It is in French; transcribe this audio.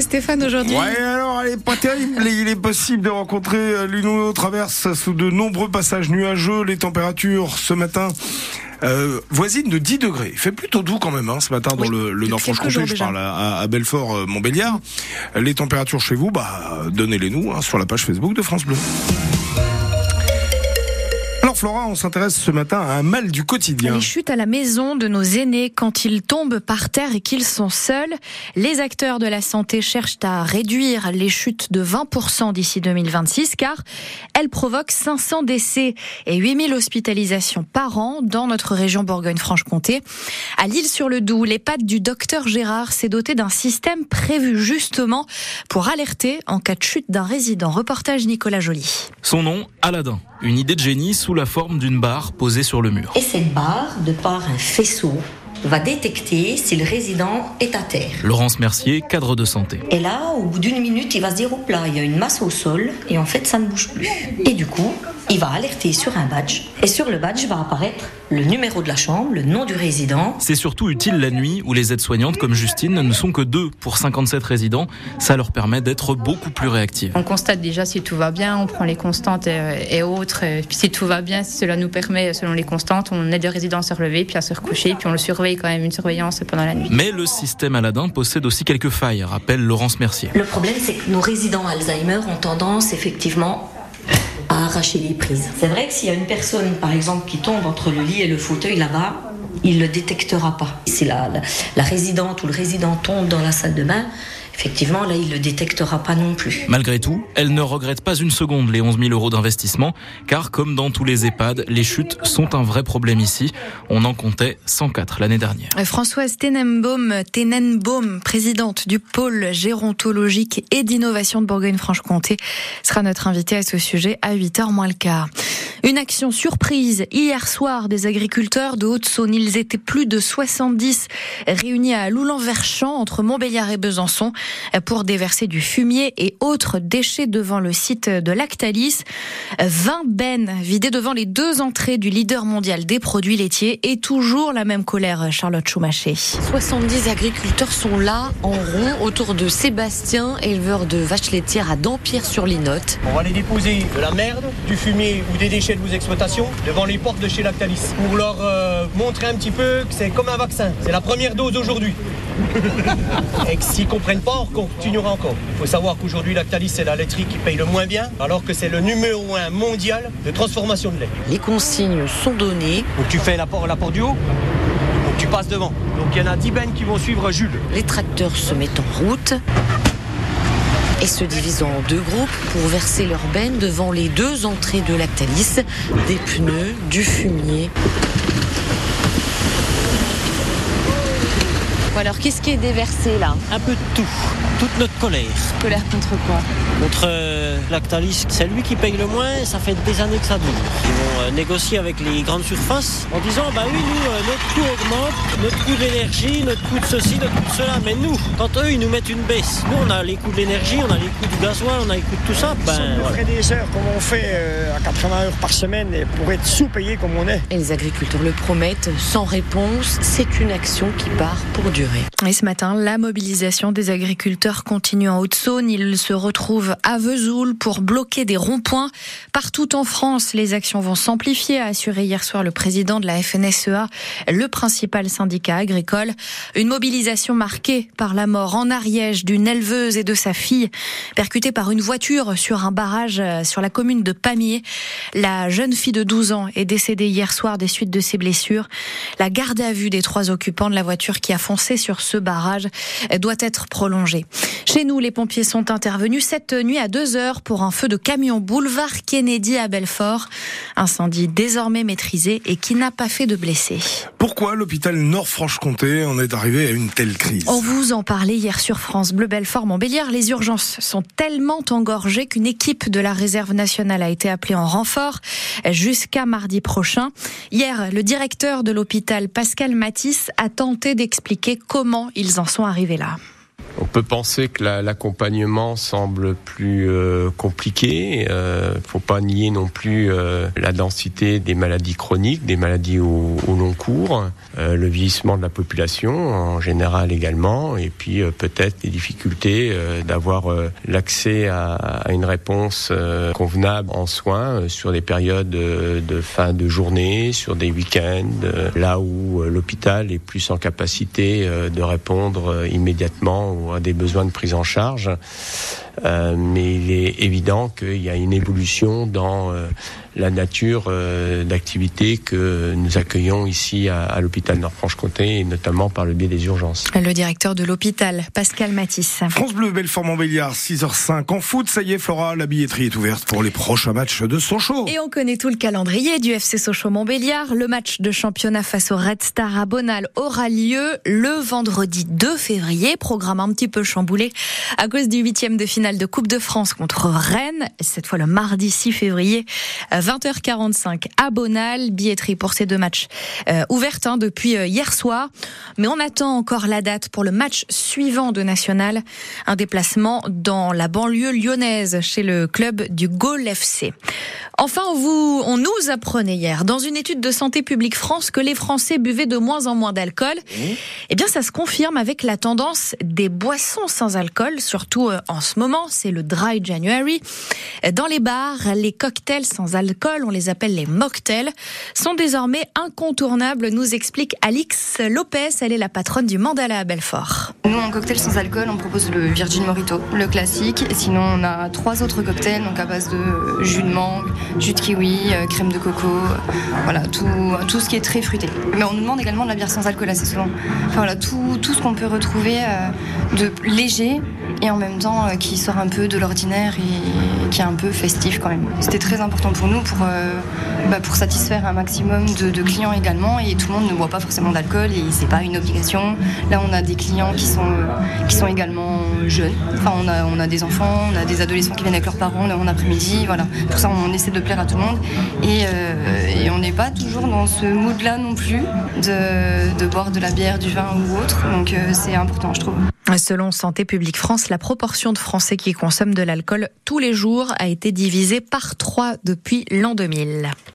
Stéphane aujourd'hui. Ouais, alors elle est pas terrible. Il est possible de rencontrer euh, l'une ou l'autre averse sous de nombreux passages nuageux. Les températures ce matin euh, voisines de 10 degrés. Il fait plutôt doux quand même hein, ce matin dans Oui, le, Nord-Franche-Comté. Je parle à, à Belfort, euh, Montbéliard. Les températures chez vous, bah donnez-les nous hein, sur la page Facebook de France Bleu. Flora, on s'intéresse ce matin à un mal du quotidien. Les chutes à la maison de nos aînés quand ils tombent par terre et qu'ils sont seuls. Les acteurs de la santé cherchent à réduire les chutes de 20% d'ici 2026 car elles provoquent 500 décès et 8000 hospitalisations par an dans notre région Bourgogne-Franche-Comté. À Lille-sur-le-Doubs, les pattes du docteur Gérard s'est doté d'un système prévu justement pour alerter en cas de chute d'un résident. Reportage Nicolas Joly. Son nom, Aladdin. Une idée de génie sous la forme d'une barre posée sur le mur. Et cette barre, de par un faisceau, va détecter si le résident est à terre. Laurence Mercier, cadre de santé. Et là, au bout d'une minute, il va se dire, hop là, il y a une masse au sol, et en fait, ça ne bouge plus. Et du coup, il va alerter sur un badge, et sur le badge va apparaître le numéro de la chambre, le nom du résident. C'est surtout utile la nuit où les aides-soignantes comme Justine ne sont que deux pour 57 résidents. Ça leur permet d'être beaucoup plus réactives. On constate déjà si tout va bien, on prend les constantes et, et autres. Et puis si tout va bien, si cela nous permet, selon les constantes, on aide le résident à se relever, puis à se recoucher, puis on le surveille quand même, une surveillance pendant la nuit. Mais le système Aladdin possède aussi quelques failles, rappelle Laurence Mercier. Le problème, c'est que nos résidents Alzheimer ont tendance, effectivement, à arracher les prises. C'est vrai que s'il y a une personne, par exemple, qui tombe entre le lit et le fauteuil là-bas, il le détectera pas. Si la, la, la résidente ou le résident tombe dans la salle de bain, effectivement, là, il le détectera pas non plus. Malgré tout, elle ne regrette pas une seconde les 11 000 euros d'investissement, car comme dans tous les EHPAD, les chutes sont un vrai problème ici. On en comptait 104 l'année dernière. Françoise Tenenbaum, Tenenbaum, présidente du pôle gérontologique et d'innovation de Bourgogne-Franche-Comté, sera notre invitée à ce sujet à 8h moins le quart. Une action surprise hier soir des agriculteurs de Haute-Saône. Ils étaient plus de 70 réunis à Loulan-Verchamp entre Montbéliard et Besançon pour déverser du fumier et autres déchets devant le site de Lactalis. 20 bennes vidées devant les deux entrées du leader mondial des produits laitiers et toujours la même colère, Charlotte Choumaché. 70 agriculteurs sont là en rond autour de Sébastien, éleveur de vaches laitières à Dampierre-sur-Linotte. On va aller déposer de la merde, du fumier ou des déchets de vos exploitations devant les portes de chez Lactalis pour leur euh, montrer un petit peu que c'est comme un vaccin. C'est la première dose aujourd'hui. Et que s'ils comprennent pas, on continuera encore. Il faut savoir qu'aujourd'hui Lactalis c'est la laiterie qui paye le moins bien, alors que c'est le numéro un mondial de transformation de lait. Les consignes sont données. Donc tu fais la porte, la porte du haut, donc tu passes devant. Donc il y en a 10 bennes qui vont suivre Jules. Les tracteurs se mettent en route et se divisent en deux groupes pour verser leur benne devant les deux entrées de Lactalis. Des pneus, du fumier. Alors, qu'est-ce qui est déversé là Un peu de tout, toute notre colère. Colère contre quoi Contre euh, Lactalis, c'est lui qui paye le moins ça fait des années que ça dure. Ils vont euh, négocier avec les grandes surfaces en disant bah oui, nous, euh, notre coût augmente, notre coût d'énergie, notre coût de ceci, notre coût de cela. Mais nous, quand eux, ils nous mettent une baisse, nous, on a les coûts de l'énergie, on a les coûts du gasoil, on a les coûts de tout ça. Ben, on voilà. ferait des heures comme on fait euh, à 80 heures par semaine et pour être sous-payé comme on est. Et les agriculteurs le promettent, sans réponse, c'est une action qui part pour durer. Et ce matin, la mobilisation des agriculteurs continue en Haute-Saône. Ils se retrouvent à Vesoul pour bloquer des ronds-points. Partout en France, les actions vont s'amplifier, a assuré hier soir le président de la FNSEA, le principal syndicat agricole. Une mobilisation marquée par la mort en Ariège d'une éleveuse et de sa fille, percutée par une voiture sur un barrage sur la commune de Pamiers. La jeune fille de 12 ans est décédée hier soir des suites de ses blessures. La garde à vue des trois occupants de la voiture qui a foncé sur ce barrage doit être prolongée. Chez nous, les pompiers sont intervenus cette nuit à 2 heures pour un feu de camion boulevard Kennedy à Belfort. Incendie désormais maîtrisé et qui n'a pas fait de blessés. Pourquoi l'hôpital Nord-Franche-Comté en est arrivé à une telle crise? On vous en parlait hier sur France Bleu Belfort Montbéliard. Les urgences sont tellement engorgées qu'une équipe de la réserve nationale a été appelée en renfort jusqu'à mardi prochain. Hier, le directeur de l'hôpital Pascal Matisse a tenté d'expliquer comment ils en sont arrivés là. On peut penser que l'accompagnement semble plus euh, compliqué. Euh, faut pas nier non plus euh, la densité des maladies chroniques, des maladies au, long cours, euh, le vieillissement de la population en général également, et puis peut-être les difficultés d'avoir l'accès à, à, une réponse convenable en soins sur des périodes de fin de journée, sur des week-ends, là où l'hôpital est plus en capacité de répondre immédiatement des besoins de prise en charge. Euh, mais il est évident qu'il y a une évolution dans euh, la nature euh, d'activité que nous accueillons ici à, à l'hôpital Nord-Franche-Comté et notamment par le biais des urgences. Le directeur de l'hôpital, Pascal Matisse. France Bleu, Belfort-Montbéliard, 6h05. En foot, ça y est, Flora, la billetterie est ouverte pour les prochains matchs de Sochaux. Et on connaît tout le calendrier du FC Sochaux-Montbéliard. Le match de championnat face au Red Star à Bonal aura lieu le vendredi 2 février. Programme un petit peu chamboulé à cause du huitième de finale de Coupe de France contre Rennes. Cette fois le mardi 6 février 20h45 à Bonal. Billetterie pour ces deux matchs euh, hein, depuis euh, hier soir. Mais on attend encore la date pour le match suivant de National. Un déplacement dans la banlieue lyonnaise chez le club du Gaulle FC. Enfin, on, vous, on nous apprenait hier dans une étude de Santé publique France que les Français buvaient de moins en moins d'alcool. Mmh. Eh bien, ça se confirme avec la tendance des boissons sans alcool, surtout euh, en ce moment. C'est le Dry January. Dans les bars, les cocktails sans alcool on les appelle les mocktails, sont désormais incontournables, nous explique Alix Lopez. Elle est la patronne du Mandala à Belfort. Nous, en cocktail sans alcool, on propose le Virgin Morito, le classique. Et sinon, on a trois autres cocktails, donc à base de jus de mangue, jus de kiwi, euh, crème de coco, voilà, tout, tout ce qui est très fruité. Mais on nous demande également de la bière sans alcool assez souvent. voilà, tout, ce qu'on peut retrouver euh, de léger et en même temps euh, qui sort un peu de l'ordinaire et qui est un peu festif quand même. C'était très important pour nous pour, euh, bah, pour satisfaire un maximum de, clients également et tout le monde ne boit pas forcément d'alcool et c'est pas une obligation. Là on a des clients qui sont, euh, qui sont également jeunes, enfin on a, on a des enfants, on a des adolescents qui viennent avec leurs parents en après-midi, voilà. Pour ça on essaie de plaire à tout le monde et, et on n'est pas toujours dans ce mood là non plus de, de boire de la bière, du vin ou autre, donc c'est important je trouve. Selon Santé publique France, la proportion de Français qui consomment de l'alcool tous les jours a été divisée par trois depuis l'an 2000.